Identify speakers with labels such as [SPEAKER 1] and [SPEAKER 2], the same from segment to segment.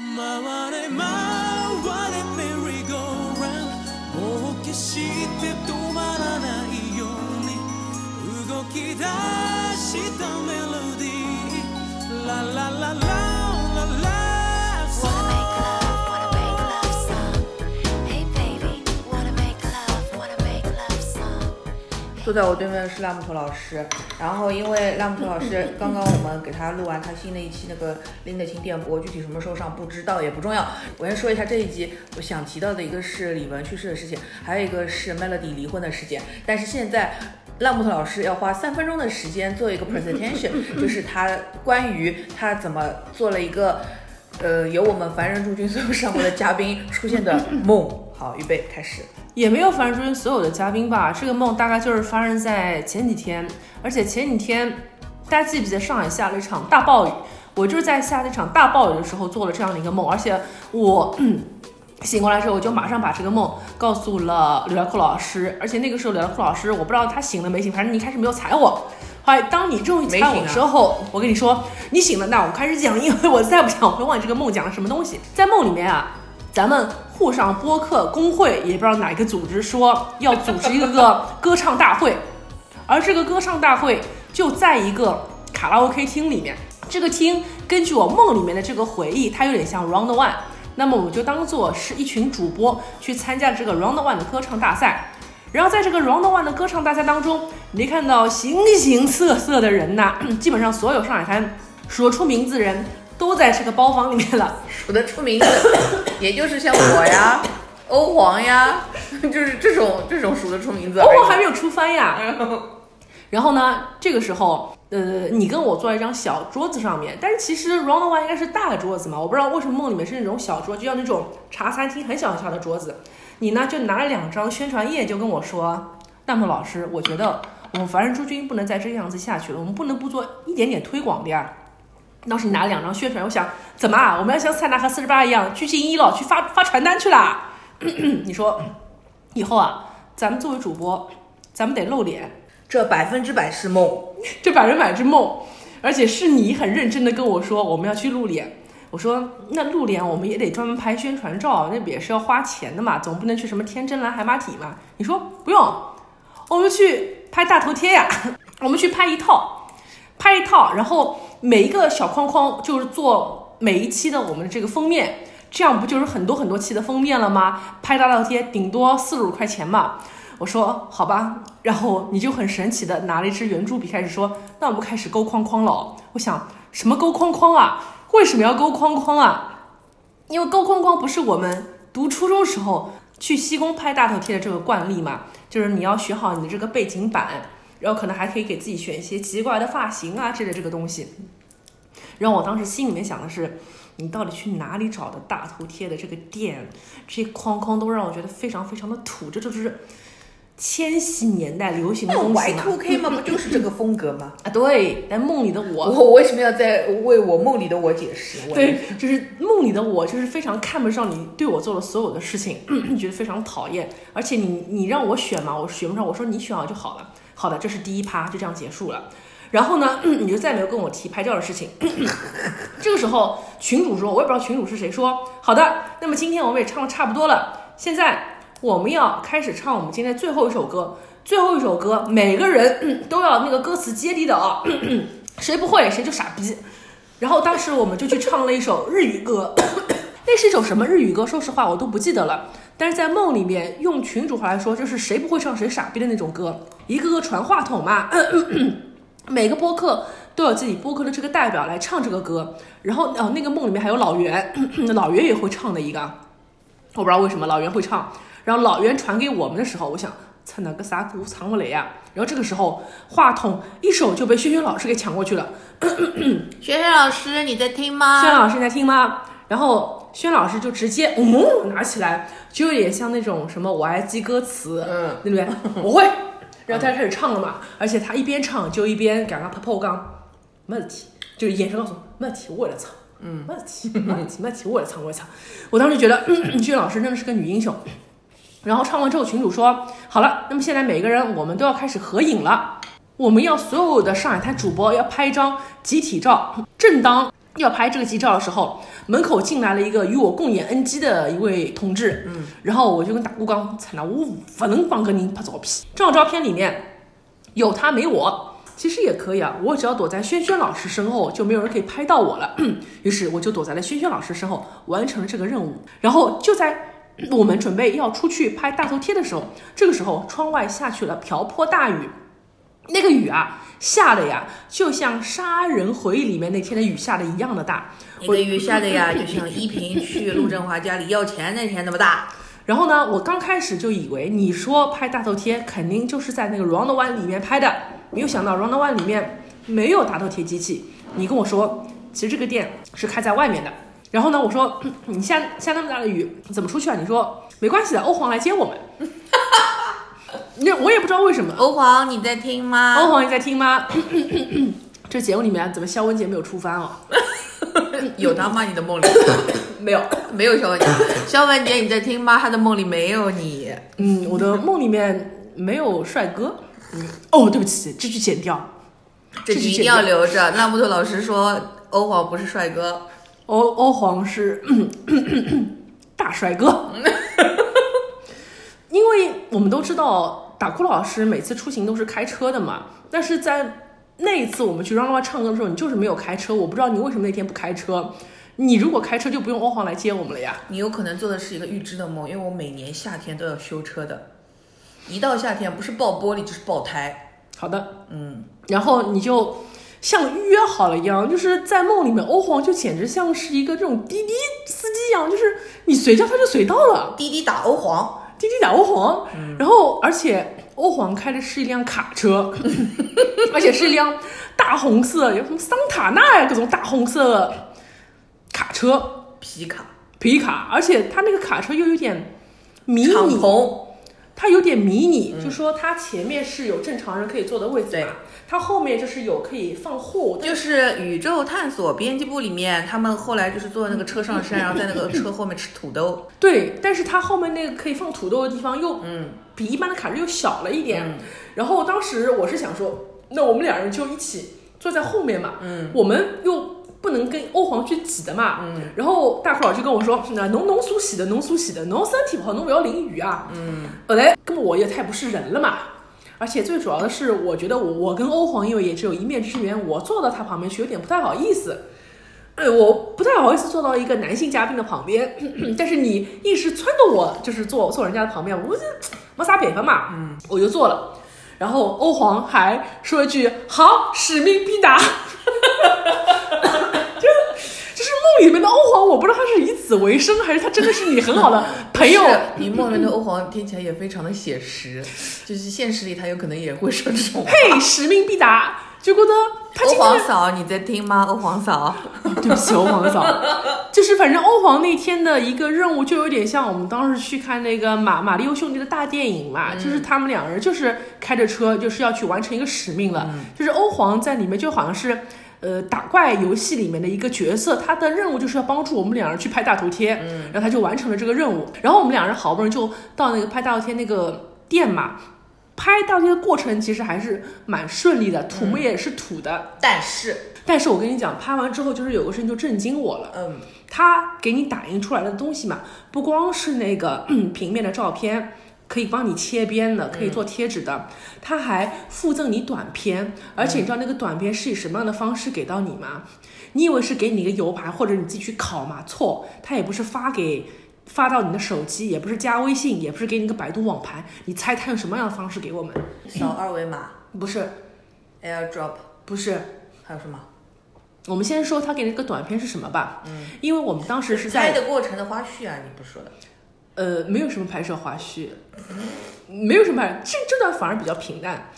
[SPEAKER 1] 回れ回れメリーゴーランもう決して止まらないように動き出したメロディーララララララ
[SPEAKER 2] ラ
[SPEAKER 3] 坐在我对面的是拉木头老师，然后因为拉木头老师 刚刚我们给他录完他新的一期那个拎得清电波，具体什么时候上不知道也不重要。我先说一下这一集我想提到的一个是李玟去世的事情，还有一个是 Melody 离婚的事件。但是现在烂木头老师要花三分钟的时间做一个 presentation，就是他关于他怎么做了一个呃由我们凡人诸君所有上过的嘉宾出现的梦。好，预备开始。
[SPEAKER 4] 也没有凡人所有的嘉宾吧。这个梦大概就是发生在前几天，而且前几天大家记不记得上海下了一场大暴雨？我就是在下那场大暴雨的时候做了这样的一个梦，而且我。醒过来之后，我就马上把这个梦告诉了刘聊库老师，而且那个时候刘聊库老师，我不知道他醒了没醒，反正你一开始没有踩我。后来当你终于踩我的时候，我跟你说你醒了，那我开始讲，因为我再不讲，我会忘记这个梦讲了什么东西。在梦里面啊，咱们沪上播客工会也不知道哪个组织说要组织一个歌唱大会，而这个歌唱大会就在一个卡拉 OK 厅里面。这个厅根据我梦里面的这个回忆，它有点像 Round One。那么我就当做是一群主播去参加这个 Round One 的歌唱大赛。然后在这个 Round One 的歌唱大赛当中，你可以看到形形色色的人呐，基本上所有上海滩说出名字人都在这个包房里面了。
[SPEAKER 3] 数得出名字，也就是像我呀、欧皇呀，就是这种这种数得出名字。
[SPEAKER 4] 欧皇还没有出番呀。然后呢，这个时候，呃，你跟我坐在一张小桌子上面，但是其实 round one 应该是大的桌子嘛，我不知道为什么梦里面是那种小桌，就像那种茶餐厅很小很小的桌子。你呢就拿了两张宣传页，就跟我说，大梦老师，我觉得我们凡人诸君不能再这个样子下去了，我们不能不做一点点推广的呀。当时你拿了两张宣传，我想怎么啊？我们要像塞纳和四十八一样去进一了，去发发传单去啦？你说以后啊，咱们作为主播，咱们得露脸。
[SPEAKER 3] 这百分之百是梦。
[SPEAKER 4] 这百分百是梦，而且是你很认真的跟我说我们要去露脸。我说那露脸我们也得专门拍宣传照，那也是要花钱的嘛，总不能去什么天真蓝海马体嘛。你说不用，我们去拍大头贴呀，我们去拍一套，拍一套，然后每一个小框框就是做每一期的我们的这个封面，这样不就是很多很多期的封面了吗？拍大头贴顶多四十五块钱嘛。我说好吧，然后你就很神奇的拿了一支圆珠笔开始说，那我们开始勾框框了。我想什么勾框框啊？为什么要勾框框啊？因为勾框框不是我们读初中时候去西宫拍大头贴的这个惯例嘛，就是你要学好你的这个背景板，然后可能还可以给自己选一些奇怪的发型啊之类这个东西。然后我当时心里面想的是，你到底去哪里找的大头贴的这个店？这些框框都让我觉得非常非常的土，这就是。千禧年代流行的
[SPEAKER 3] 那
[SPEAKER 4] 东西
[SPEAKER 3] Y
[SPEAKER 4] 嘛
[SPEAKER 3] two K 吗？不就是这个风格吗？
[SPEAKER 4] 啊，对。但梦里的我，
[SPEAKER 3] 我为什么要在为我梦里的我解释？我
[SPEAKER 4] 对，就是梦里的我，就是非常看不上你对我做的所有的事情，觉得非常讨厌。而且你你让我选嘛，我选不上，我说你选好就好了。好的，这是第一趴，就这样结束了。然后呢，你就再没有跟我提拍照的事情。这个时候，群主说，我也不知道群主是谁，说好的，那么今天我们也唱的差不多了，现在我们要开始唱我们今天最后一首歌。最后一首歌，每个人、都要那个歌词接力的啊，谁不会谁就傻逼。然后当时我们就去唱了一首日语歌，那是一首什么日语歌？说实话我都不记得了。但是在梦里面，用群主话来说，就是谁不会唱谁傻逼的那种歌，一个个传话筒嘛。每个播客都有自己播客的这个代表来唱这个歌，然后哦，那个梦里面还有老袁，老袁也会唱的一个，我不知道为什么老袁会唱。然后老袁传给我们的时候，我想操哪个啥鼓藏不雷呀？然后这个时候话筒一手就被轩轩老师给抢过去了。
[SPEAKER 3] 轩轩老师你在听吗？
[SPEAKER 4] 轩老师你在听吗？然后轩老师就直接嗯拿起来，就有点像那种什么我爱记歌词，
[SPEAKER 3] 嗯，
[SPEAKER 4] 对不对？我会。然后他就开始唱了嘛，而且他一边唱就一边给他拍破缸，没问题，就是眼神告诉我没问题，我来唱，嗯，没问题，没问题，没问题，我来唱，我来唱。我当时觉得轩老师真的是个女英雄。然后唱完之后，群主说好了，那么现在每个人我们都要开始合影了，我们要所有的上海滩主播要拍一张集体照。正当要拍这个集照的时候，门口进来了一个与我共演 NG 的一位同志，嗯，然后我就跟大姑讲，惨了，我不能帮个人拍照片。这张照片里面有他没我，其实也可以啊，我只要躲在轩轩老师身后，就没有人可以拍到我了。于是我就躲在了轩轩老师身后，完成了这个任务。然后就在我们准备要出去拍大头贴的时候，这个时候窗外下起了瓢泼大雨，那个雨啊下的呀，就像《杀人回忆》里面那天的雨下的一样的大。
[SPEAKER 3] 那个雨下的呀，就像依萍去陆振华家里要钱那天那么大。
[SPEAKER 4] 然后呢，我刚开始就以为你说拍大头贴肯定就是在那个 Round One 里面拍的，没有想到 Round One 里面没有大头贴机器。你跟我说，其实这个店是开在外面的。然后呢，我说你下下那么大的雨，怎么出去啊？你说没关系的，欧皇来接我们。那我也不知道为什么。
[SPEAKER 3] 欧皇，你在听吗？
[SPEAKER 4] 欧皇你在听吗？这节目里面怎么肖文杰没有出番哦？
[SPEAKER 3] 有他吗？你的梦里
[SPEAKER 4] 没有。
[SPEAKER 3] 没有肖文杰。肖文杰，你在听吗？他的梦里没有你。
[SPEAKER 4] 嗯，我的梦里面没有帅哥。嗯，哦，对不起，这句剪掉。
[SPEAKER 3] 这句一定要留着。那木头老师说，欧皇不是帅哥。
[SPEAKER 4] 欧欧皇是 大帅哥，因为我们都知道打哭老师每次出行都是开车的嘛，但是在那一次我们去 Run Run 唱歌的时候，你就是没有开车，我不知道你为什么那天不开车。你如果开车，就不用欧皇来接我们了呀。
[SPEAKER 3] 你有可能做的是一个预知的梦，因为我每年夏天都要修车的，一到夏天不是爆玻璃就是爆胎。
[SPEAKER 4] 好的，
[SPEAKER 3] 嗯，
[SPEAKER 4] 然后你就像预约好了一样，就是在梦里面，欧皇就简直像是一个这种滴滴司机一样，就是你随叫他就随到了。
[SPEAKER 3] 滴滴打欧皇，
[SPEAKER 4] 滴滴打欧皇，然后而且欧皇开的是一辆卡车，而且是一辆大红色，有什么桑塔纳呀，各种大红色卡车。
[SPEAKER 3] 皮卡，
[SPEAKER 4] 皮卡，而且他那个卡车又有点迷
[SPEAKER 3] 敞
[SPEAKER 4] 你，
[SPEAKER 3] 篷，
[SPEAKER 4] 它有点迷你，就说它前面是有正常人可以坐的位置
[SPEAKER 3] 对。
[SPEAKER 4] 嘛，它后面就是有可以放货，
[SPEAKER 3] 就是宇宙探索编辑部里面，他们后来就是坐那个车上山，然后在那个车后面吃土豆。
[SPEAKER 4] 对，但是它后面那个可以放土豆的地方又
[SPEAKER 3] 嗯，
[SPEAKER 4] 比一般的卡车又小了一点。
[SPEAKER 3] 嗯。
[SPEAKER 4] 然后当时我是想说，那我们两人就一起坐在后面嘛，
[SPEAKER 3] 嗯，
[SPEAKER 4] 我们又不能跟欧皇去挤的嘛，
[SPEAKER 3] 嗯。
[SPEAKER 4] 然后大库老就跟我说，那侬侬苏洗的，侬苏洗的，侬身体不好，侬不要淋雨啊。
[SPEAKER 3] 嗯，
[SPEAKER 4] 后来根本我也太不是人了嘛。而且最主要的是，我觉得我我跟欧皇因为也只有一面之缘，我坐到他旁边去有点不太好意思。呃，我不太好意思坐到一个男性嘉宾的旁边，但是你硬是撺掇我，就是坐坐人家的旁边，我这没啥办法嘛，嗯，我就坐了。然后欧皇还说一句“好，使命必达”，就 里面的欧皇，我不知道他是以此为生，还是他真的是你很好的 朋友。
[SPEAKER 3] 是你梦里面的欧皇听起来也非常的写实，就是现实里他有可能也会说这种话。
[SPEAKER 4] 嘿，使命必达，就觉得他
[SPEAKER 3] 欧皇嫂，你在听吗？欧皇嫂，
[SPEAKER 4] 对不起，欧皇嫂，就是反正欧皇那天的一个任务，就有点像我们当时去看那个马马里奥兄弟的大电影嘛，就是他们两人就是开着车，就是要去完成一个使命了。就是欧皇在里面就好像是。呃，打怪游戏里面的一个角色，他的任务就是要帮助我们两人去拍大头贴，嗯然后他就完成了这个任务。然后我们两人好不容易就到那个拍大头贴那个店嘛，拍大头贴的过程其实还是蛮顺利的，土木也是土的，
[SPEAKER 3] 但是，
[SPEAKER 4] 但是我跟你讲，拍完之后就是有个事情就震惊我了。
[SPEAKER 3] 嗯，
[SPEAKER 4] 他给你打印出来的东西嘛，不光是那个 平面的照片，可以帮你切边的，可以做贴纸的，它还附赠你短片，而且你知道那个短片是以什么样的方式给到你吗？你以为是给你一个 U 盘或者你自己去拷吗？错，它也不是发给发到你的手机，也不是加微信，也不是给你个百度网盘，你猜他用什么样的方式给我们？
[SPEAKER 3] 扫二维码
[SPEAKER 4] 不是
[SPEAKER 3] ，，AirDrop，
[SPEAKER 4] 不是，
[SPEAKER 3] 还有什么？
[SPEAKER 4] 我们先说他给那个短片是什么吧，嗯，因为我们当时是在
[SPEAKER 3] 拍的过程的花絮啊，你不说的。
[SPEAKER 4] 呃，没有什么拍摄花絮，没有什么拍，这这段反而比较平淡。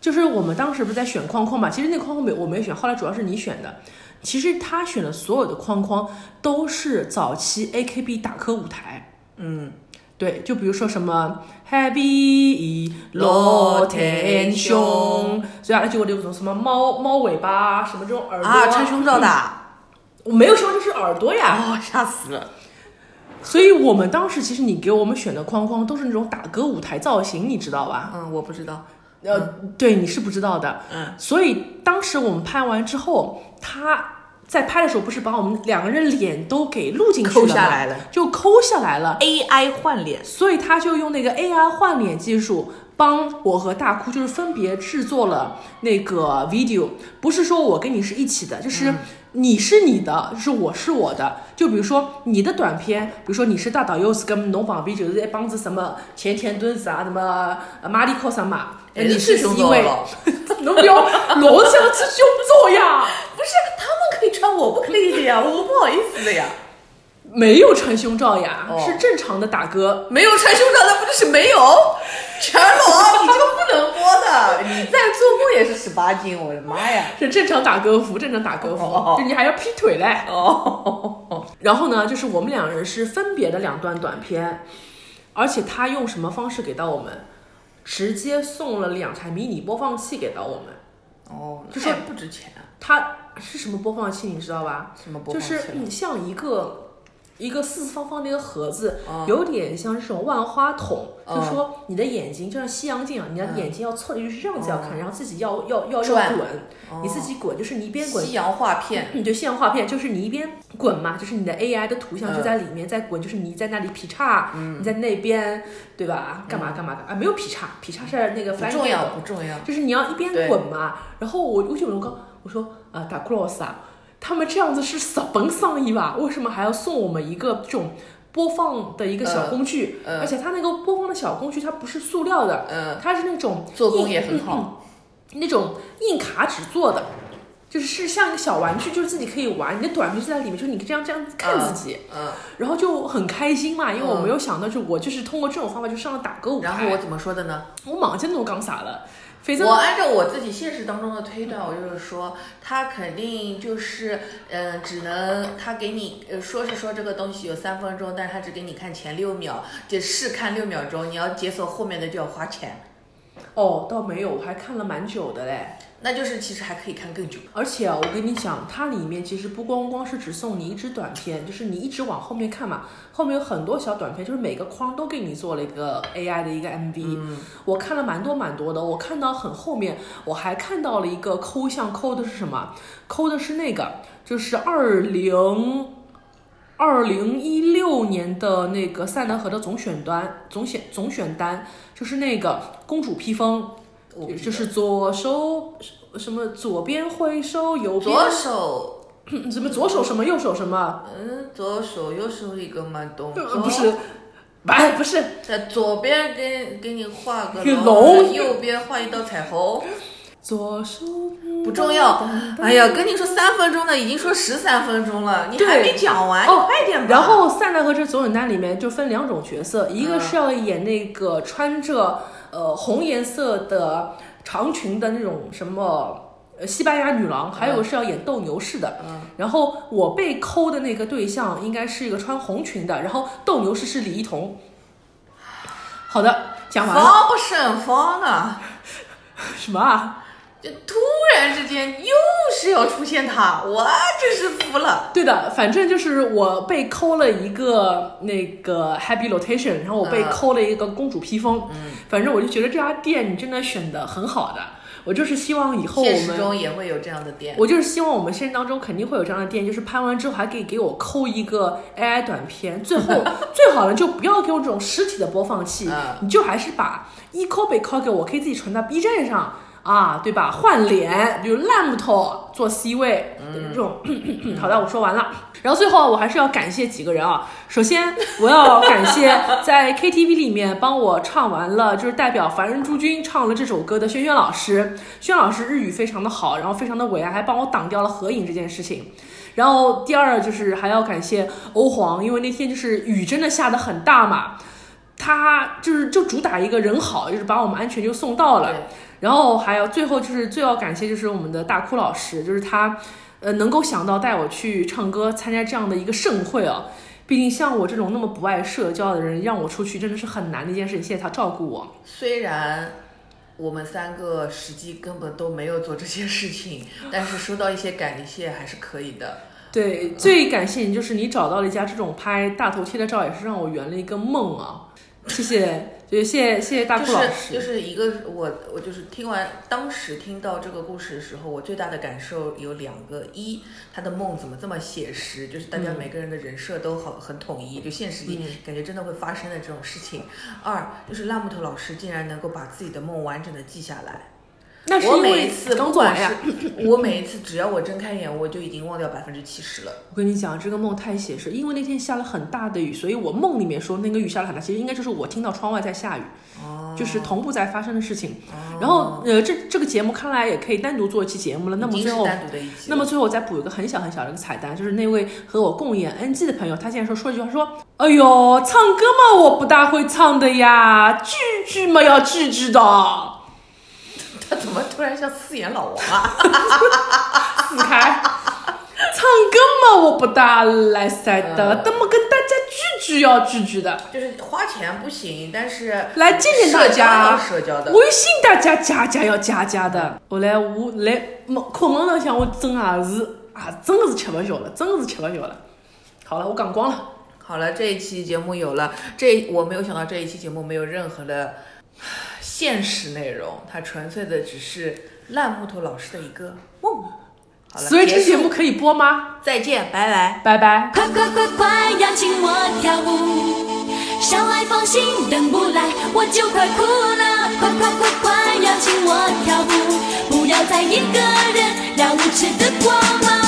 [SPEAKER 4] 就是我们当时不是在选框框嘛，其实那框框没我没选，后来主要是你选的。其实他选的所有的框框都是早期 AKB 打歌舞台，
[SPEAKER 3] 嗯，
[SPEAKER 4] 对，就比如说什么 Happy 罗天胸，所以啊就有种什么猫猫尾巴，什么这种耳朵
[SPEAKER 3] 啊，穿胸罩的。
[SPEAKER 4] 我没有说就是耳朵呀，
[SPEAKER 3] 哦，吓死了。
[SPEAKER 4] 所以我们当时其实你给我们选的框框都是那种打歌舞台造型，你知道吧？
[SPEAKER 3] 嗯，我不知道。
[SPEAKER 4] 呃，对，你是不知道的。
[SPEAKER 3] 嗯，
[SPEAKER 4] 所以当时我们拍完之后，他在拍的时候不是把我们两个人脸都给录进去了吗
[SPEAKER 3] 下来了
[SPEAKER 4] 就抠下来了。
[SPEAKER 3] AI 换脸，
[SPEAKER 4] 所以他就用那个 AI 换脸技术，帮我和大哭就是分别制作了那个 video，不是说我跟你是一起的，就是你是你的，就是我是我的。就比如说你的短片，比如说你是大导游是跟侬旁边就是一帮子什么前田敦子啊，什么呃马里克什嘛，是
[SPEAKER 3] 胸
[SPEAKER 4] 因为
[SPEAKER 3] 了，
[SPEAKER 4] 侬不要老想吃胸罩呀。
[SPEAKER 3] 不是他们可以穿，我不可以的呀，我不好意思的呀。
[SPEAKER 4] 没有穿胸罩呀，
[SPEAKER 3] 哦
[SPEAKER 4] 是正常的打歌。
[SPEAKER 3] 没有穿胸罩，那不就是没有？全裸，你这个不能播的。你在做梦也是十八斤，我的妈呀！
[SPEAKER 4] 是正常打歌服，正常打歌服，
[SPEAKER 3] 哦
[SPEAKER 4] 就你还要劈腿嘞。
[SPEAKER 3] 哦，
[SPEAKER 4] 然后呢，就是我们两人是分别的两段短片，而且他用什么方式给到我们？直接送了两台迷你播放器给到我们。
[SPEAKER 3] 哦，
[SPEAKER 4] 就
[SPEAKER 3] 就是是不值钱啊，
[SPEAKER 4] 它是什么播放器，你知道吧？
[SPEAKER 3] 什么播
[SPEAKER 4] 就
[SPEAKER 3] 放器就？
[SPEAKER 4] 是你，像一个一个四四方方的一个盒子，
[SPEAKER 3] 哦
[SPEAKER 4] 有点像这种万花筒。
[SPEAKER 3] 哦
[SPEAKER 4] 就说你的眼睛就像西洋镜啊，你的
[SPEAKER 3] 嗯
[SPEAKER 4] 眼睛要凑的就是这样子要看，
[SPEAKER 3] 哦
[SPEAKER 4] 然后自己要要要要滚，
[SPEAKER 3] 哦
[SPEAKER 4] 你自己滚，就是你一边滚
[SPEAKER 3] 西洋画片，
[SPEAKER 4] 你，对，西洋画片就是你一边滚嘛，就是你的 AI 的图像就
[SPEAKER 3] 嗯
[SPEAKER 4] 在里面在滚，就是你在那里劈叉，你在那边，对吧？干嘛干嘛干嘛啊？没有劈叉，劈叉是那个
[SPEAKER 3] 嗯不
[SPEAKER 4] flying
[SPEAKER 3] 重要不重要。
[SPEAKER 4] 就是你要一边滚嘛。然后我我就我刚我说啊，打 cross 啊，他们这样子是日本上衣吧？为什么还要送我们一个这种播放的一个小
[SPEAKER 3] 嗯
[SPEAKER 4] 工具？
[SPEAKER 3] 嗯
[SPEAKER 4] 而且它那个播放的小工具它不是塑料的，
[SPEAKER 3] 嗯，
[SPEAKER 4] 它是那种硬
[SPEAKER 3] 做工也很好。
[SPEAKER 4] 那种硬卡纸做的，就是是像一个小玩具，就是自己可以玩。你的短片就在里面，就是你这样这样看自己，
[SPEAKER 3] 嗯，
[SPEAKER 4] 然后就很开心嘛。因为我
[SPEAKER 3] 嗯
[SPEAKER 4] 没有想到，就我就是通过这种方法就上了打歌舞台。
[SPEAKER 3] 然后我怎么说的呢？
[SPEAKER 4] 我马上都讲啥了，反正
[SPEAKER 3] 我按照我自己现实当中的推断，我就是说，他肯定就是，嗯、只能他给你，呃，说是说这个东西有三分钟，但是他只给你看前六秒，就试看六秒钟，你要解锁后面的就要花钱，
[SPEAKER 4] 哦，倒没有，我还看了蛮久的嘞。
[SPEAKER 3] 那就是其实还可以看更久。
[SPEAKER 4] 而且啊，我跟你讲，它里面其实不光光是只送你一支短片，就是你一直往后面看嘛，后面有很多小短片，就是每个框都给你做了一个 AI 的一个 MV。我看了蛮多蛮多的，我看到很后面，我还看到了一个抠像，抠的是什么？抠的是那个，就是二零二零一六年的那个塞纳河的总选单，总选总选单，就是那个公主披风，就是左手什么左边挥手，右边
[SPEAKER 3] 左手，
[SPEAKER 4] 什么左手什么右手什么，
[SPEAKER 3] 嗯，左手右手一个慢动作，
[SPEAKER 4] 呃不是，哎不是，
[SPEAKER 3] 在左边给给你画个
[SPEAKER 4] 个
[SPEAKER 3] 龙，右边画一道彩虹，
[SPEAKER 4] 左手
[SPEAKER 3] 不重要。哎呀，跟你说三分钟的，已经说十三分钟了，你还没讲完，
[SPEAKER 4] 哦
[SPEAKER 3] 你快点吧。
[SPEAKER 4] 然后塞纳河这总选单里面就分两种角色，一个
[SPEAKER 3] 嗯。
[SPEAKER 4] 是要演那个穿着呃红颜色的长裙的那种什么。呃，西班牙女郎，还有是要演斗牛士的。
[SPEAKER 3] 嗯
[SPEAKER 4] 然后我被抠的那个对象应该是一个穿红裙的，然后斗牛士是李一桐。好的，讲完了。
[SPEAKER 3] 防不胜防啊！
[SPEAKER 4] 什么啊？
[SPEAKER 3] 就突然之间又是要出现他，我真是服了。
[SPEAKER 4] 对的，反正就是我被抠了一个那个 Happy Rotation，然后我被
[SPEAKER 3] 嗯
[SPEAKER 4] 抠了一个公主披风。嗯，反正我就觉得这家店你真的选的很好的。我就是希望以后我
[SPEAKER 3] 现实
[SPEAKER 4] 们，
[SPEAKER 3] 中也会有这样的店。
[SPEAKER 4] 我就是希望我们现实当中肯定会有这样的店，就是拍完之后还可以给我抠一个 AI 短片，最后 最好呢就不要给我这种实体的播放器，
[SPEAKER 3] 嗯
[SPEAKER 4] 你就还是把一抠被抠给我，可以自己传到 B 站上。啊，对吧？换脸，比如烂木头做 C 位的这种。好的，我说完了。然后最后我还是要感谢几个人啊。首先我要感谢 在 KTV 里面帮我唱完了，就是代表凡人诸君唱了这首歌的轩轩老师。轩老师日语非常的好，然后非常的伟岸，还帮我挡掉了合影这件事情。然后第二就是还要感谢欧皇，因为那天就是雨真的下的很大嘛，他就是就主打一个人好，就是把我们安全就送到了。
[SPEAKER 3] 对，
[SPEAKER 4] 然后还有最后就是最要感谢就是我们的大哭老师，就是他，呃，能够想到带我去唱歌参加这样的一个盛会啊。毕竟像我这种那么不爱社交的人，让我出去真的是很难的一件事情。谢谢他照顾我。
[SPEAKER 3] 虽然我们三个实际根本都没有做这些事情，但是收到一些感谢还是可以的。
[SPEAKER 4] 对，最感谢你就是你找到了一家这种拍大头贴的照，也是让我圆了一个梦啊。谢谢所以谢谢谢谢大
[SPEAKER 3] 就
[SPEAKER 4] 库老
[SPEAKER 3] 是就。是一个我我就是听完当时听到这个故事的时候，我最大的感受有两个：一，他的梦怎么这么写实，就是大家
[SPEAKER 4] 嗯
[SPEAKER 3] 每个人的人设都好很统一，就现实里
[SPEAKER 4] 嗯
[SPEAKER 3] 感觉真的会发生的这种事情；二，就是烂木头老师竟然能够把自己的梦完整的记下来。我
[SPEAKER 4] 那是因为
[SPEAKER 3] 每一次
[SPEAKER 4] 刚
[SPEAKER 3] 不管
[SPEAKER 4] 做完呀。
[SPEAKER 3] 我每一次只要我睁开眼，我就已经忘掉百分之七十了。
[SPEAKER 4] 我跟你讲，这个梦太写实，因为那天下了很大的雨，所以我梦里面说那个雨下了很大，其实应该就是我听到窗外在下雨，
[SPEAKER 3] 哦
[SPEAKER 4] 就是同步在发生的事情。然后呃，这这个节目看来也可以单独做一期节目了。那么最后。那么最后我再补一个很小很小的一个彩蛋，就是那位和我共演 NG 的朋友，他竟然说说一句话，说：“哎呦，唱歌嘛，我不大会唱的呀，句句嘛要句句的。
[SPEAKER 3] 他怎么突然像四眼老王啊？”
[SPEAKER 4] 死开！唱歌嘛，我不大来塞的，
[SPEAKER 3] 嗯
[SPEAKER 4] 那么跟大家聚聚要聚聚的，
[SPEAKER 3] 就是花钱不行，但是
[SPEAKER 4] 来见见大家。
[SPEAKER 3] 社交的。
[SPEAKER 4] 微信大家加加要加加的。后来我来门课门上向我真也是啊，真的是吃不消了，真的是吃不消了。好了，我讲光了。
[SPEAKER 3] 好了，这一期节目有了，这我没有想到这一期节目没有任何的现实内容，它纯粹的只是烂木头老师的一个梦。好了，
[SPEAKER 4] 所以这节目可以播吗？
[SPEAKER 3] 再见，拜拜。
[SPEAKER 4] 拜拜。
[SPEAKER 2] 快快快快邀请我跳舞，小爱放心，等不来我就快哭了。快快快快邀请我跳舞，不要再一个人让无耻的光芒